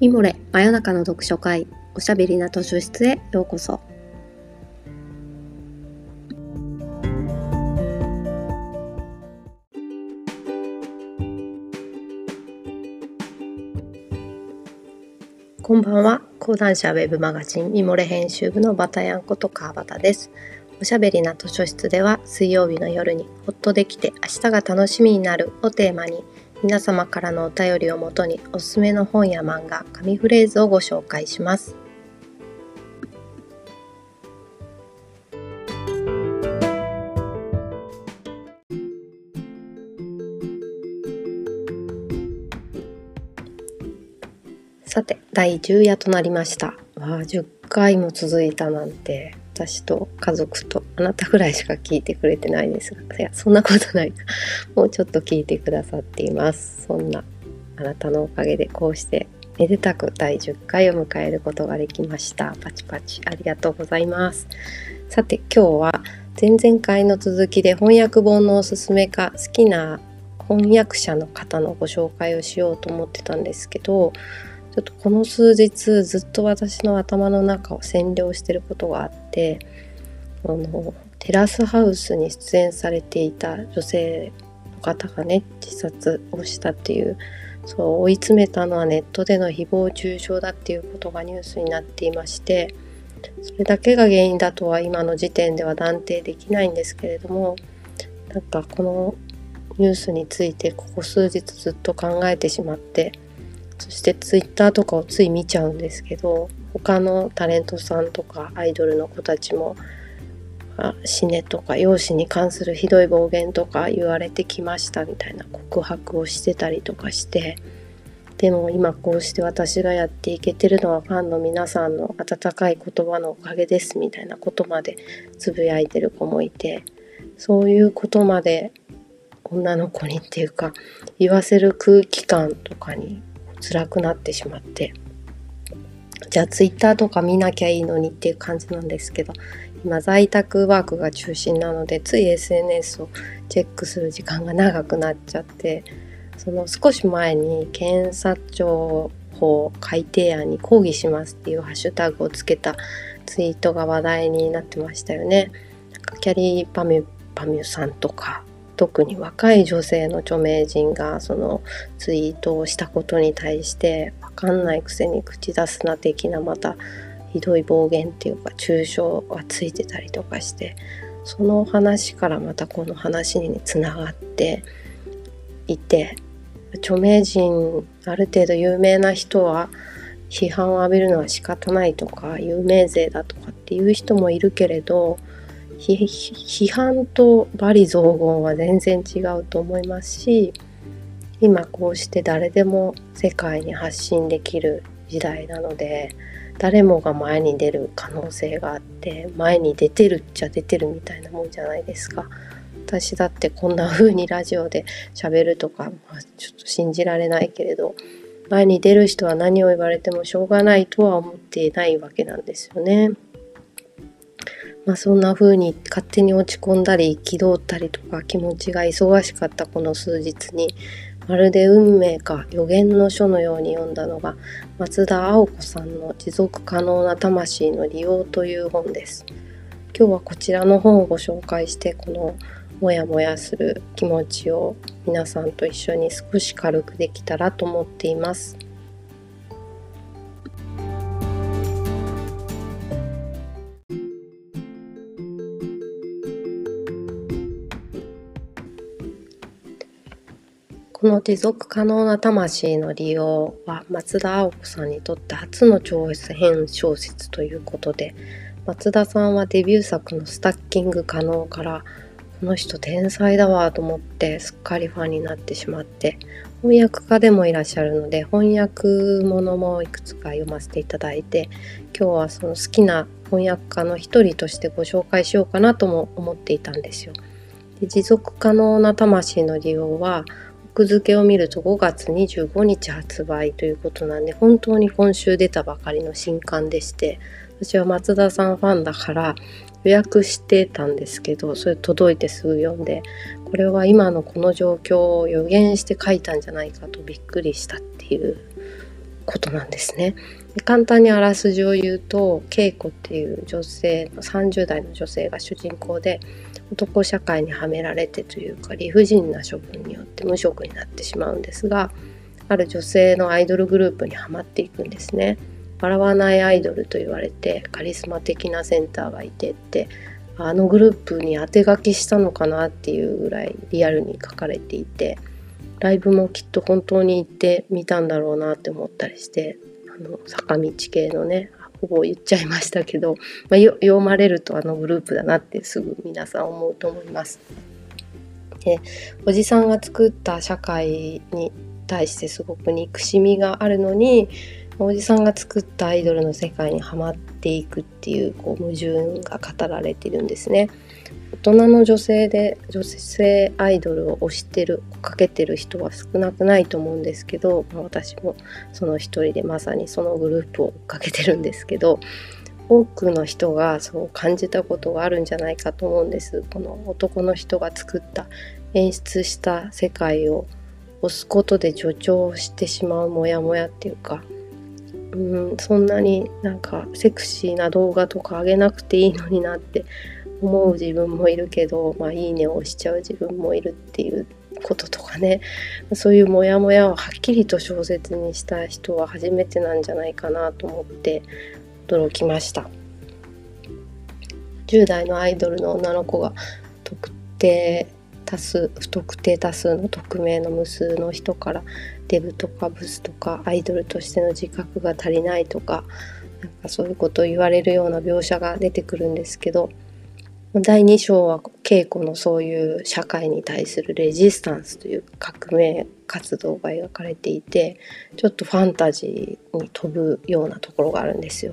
ミモレ真夜中の読書会おしゃべりな図書室へようこそ。こんばんは。講談社ウェブマガジンミモレ編集部のバタヤンこと川端です。おしゃべりな図書室では水曜日の夜にほっとできて明日が楽しみになるをテーマに皆様からのお便りをもとにおすすめの本や漫画、紙フレーズをご紹介します。さて、第10夜となりました。わあ、10回も続いたなんて、私と家族とあなたぐらいしか聞いてくれてないですがいやそんなことない。かもうちょっと聞いてくださっています。そんなあなたのおかげでこうしてめでたく第10回を迎えることができました。パチパチ。ありがとうございます。さて今日は前々回の続きで翻訳本のおすすめか好きな翻訳者の方のご紹介をしようと思ってたんですけどちょっとこの数日ずっと私の頭の中を占領してることがあってあのテラスハウスに出演されていた女性の方がね自殺をしたっていうそう追い詰めたのはネットでの誹謗中傷だっていうことがニュースになっていましてそれだけが原因だとは今の時点では断定できないんですけれどもなんかこのニュースについてここ数日ずっと考えてしまってそしてツイッターとかをつい見ちゃうんですけど他のタレントさんとかアイドルの子たちも死ねとか容姿に関するひどい暴言とか言われてきましたみたいな告白をしてたりとかしてでも今こうして私がやっていけてるのはファンの皆さんの温かい言葉のおかげですみたいなことまでつぶやいてる子もいてそういうことまで女の子にっていうか言わせる空気感とかに辛くなってしまってじゃあツイッターとか見なきゃいいのにっていう感じなんですけど今在宅ワークが中心なのでつい SNS をチェックする時間が長くなっちゃってその少し前に検察庁法改定案に抗議しますっていうハッシュタグをつけたツイートが話題になってましたよね。なんかキャリーパミュパミュさんとか特に若い女性の著名人がそのツイートをしたことに対して分かんないくせに口出すな的なまたひどい暴言っていうか抽象がついてたりとかしてその話からまたこの話につながっていて著名人ある程度有名な人は批判を浴びるのは仕方ないとか有名税だとかっていう人もいるけれど批判と罵詈雑言は全然違うと思いますし今こうして誰でも世界に発信できる時代なので誰もが前に出る可能性があって前に出てるっちゃ出てるみたいなもんじゃないですか。私だってこんな風にラジオで喋るとか、まあ、ちょっと信じられないけれど前に出る人は何を言われてもしょうがないとは思っていないわけなんですよね。まあ、そんな風に勝手に落ち込んだり憤ったりとか気持ちが忙しかったこの数日にまるで運命か予言の書のように読んだのが松田青子さんの持続可能な魂の利用という本です。今日はこちらの本をご紹介してこのモヤモヤする気持ちを皆さんと一緒に少し軽くできたらと思っています。この持続可能な魂の利用は松田青子さんにとって初の長編小説ということで松田さんはデビュー作の「スタッキング可能」からこの人天才だわと思ってすっかりファンになってしまって翻訳家でもいらっしゃるので翻訳物もいくつか読ませていただいて今日はその好きな翻訳家の一人としてご紹介しようかなとも思っていたんですよ。で持続可能な魂の利用は格付けを見ると5月25日発売ということなんで本当に今週出たばかりの新刊でして私は松田さんファンだから予約してたんですけどそれ届いてすぐ読んでこれは今のこの状況を予言して書いたんじゃないかとびっくりしたっていうことなんですね。簡単にあらすじを言うと恵子っていう女性の30代の女性が主人公で男社会にはめられてというか理不尽な処分によって無職になってしまうんですがある女性のアイドルグループにはまっていくんですね。笑わないアイドルと言われてカリスマ的なセンターがいてってあのグループに当て書きしたのかなっていうぐらいリアルに書かれていてライブもきっと本当に行ってみたんだろうなって思ったりしての坂道系のねほぼ言っちゃいましたけど、まあ、読まれるとあのグループだなってすぐ皆さん思うと思います。でおじさんが作った社会に対してすごく憎しみがあるのにおじさんが作ったアイドルの世界にはまっていくっていうこう矛盾が語られてるんですね。大人の女性で女性アイドルを推してる追かけてる人は少なくないと思うんですけど、まあ、私もその一人でまさにそのグループを追っかけてるんですけど多くの人がそう感じたことがあるんじゃないかと思うんです。この男の人が作った演出した世界を押すことで助長してしまうモヤモヤっていうかうんそんなになんかセクシーな動画とか上げなくていいのになって思う自分もいるけど、まあ、いいねを押しちゃう自分もいるっていうこととかね。そういうモヤモヤをはっきりと小説にした人は初めてなんじゃないかなと思って驚きました。10代のアイドルの女の子が特定多数不特定多数の匿名の無数の人からデブとかブスとかアイドルとしての自覚が足りないとかなんかそういうことを言われるような描写が出てくるんですけど第2章は稽古のそういう社会に対するレジスタンスという革命活動が描かれていてちょっとファンタジーに飛ぶようなところがあるんですよ。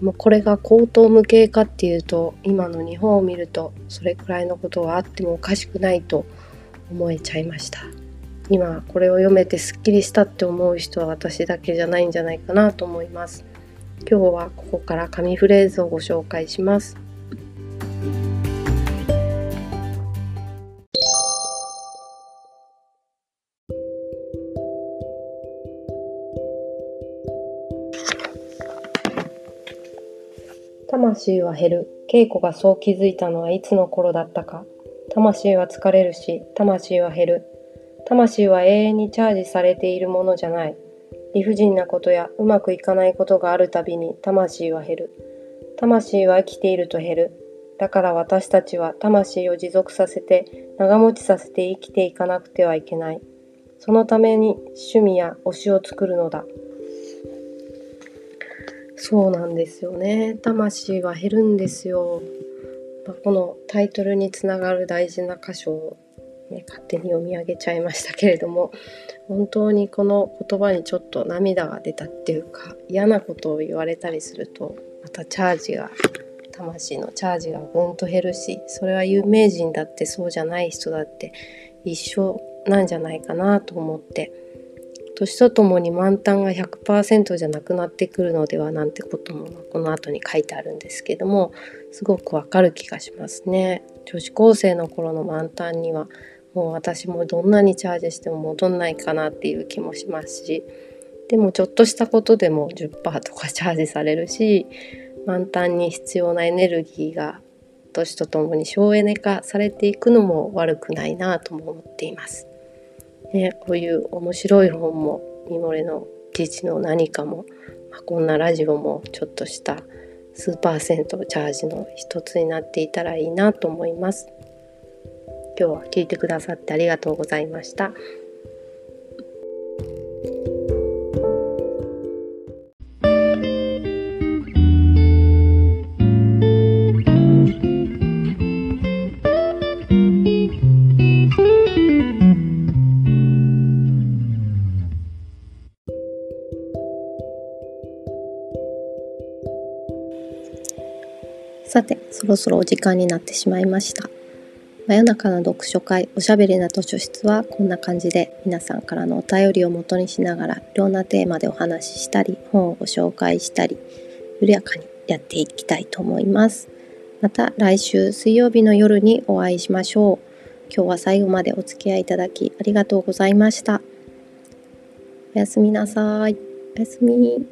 もうこれが口頭無形かっていうと今の日本を見るとそれくらいのことはあってもおかしくないと思えちゃいました。今これを読めてすっきりしたって思う人は私だけじゃないんじゃないかなと思います。今日はここから紙フレーズをご紹介します。魂は減る。稽古がそう気づいたのはいつの頃だったか。魂は疲れるし、魂は減る。魂は永遠にチャージされているものじゃない。理不尽なことやうまくいかないことがあるたびに魂は減る。魂は生きていると減る。だから私たちは魂を持続させて長持ちさせて生きていかなくてはいけない。そのために趣味や推しを作るのだ。そうなんですよね。魂は減るんですよ、まあ、このタイトルにつながる大事な箇所を、ね、勝手に読み上げちゃいましたけれども本当にこの言葉にちょっと涙が出たっていうか嫌なことを言われたりするとまたチャージが魂のチャージがぐんと減るしそれは有名人だってそうじゃない人だって一緒なんじゃないかなと思って。年とともに満タンが100%じゃなくなってくるのではなんてこともこの後に書いてあるんですけどもすごくわかる気がしますね。女子高生の頃の満タンにはもう私もどんなにチャージしても戻んないかなっていう気もしますしでもちょっとしたことでも10%とかチャージされるし満タンに必要なエネルギーが年とともに省エネ化されていくのも悪くないなとも思っています。ね、こういう面白い本もミモレの記事の何かも、まあ、こんなラジオもちょっとした数パーセントチャージの一つになっていたらいいなと思います。今日は聞いてくださってありがとうございました。さて、そろそろお時間になってしまいました。真夜中の読書会おしゃべりな図書室はこんな感じで皆さんからのお便りを元にしながらいろんなテーマでお話ししたり本をご紹介したり緩やかにやっていきたいと思います。また来週水曜日の夜にお会いしましょう。今日は最後までお付き合いいただきありがとうございました。おやすみなさい。おやすみ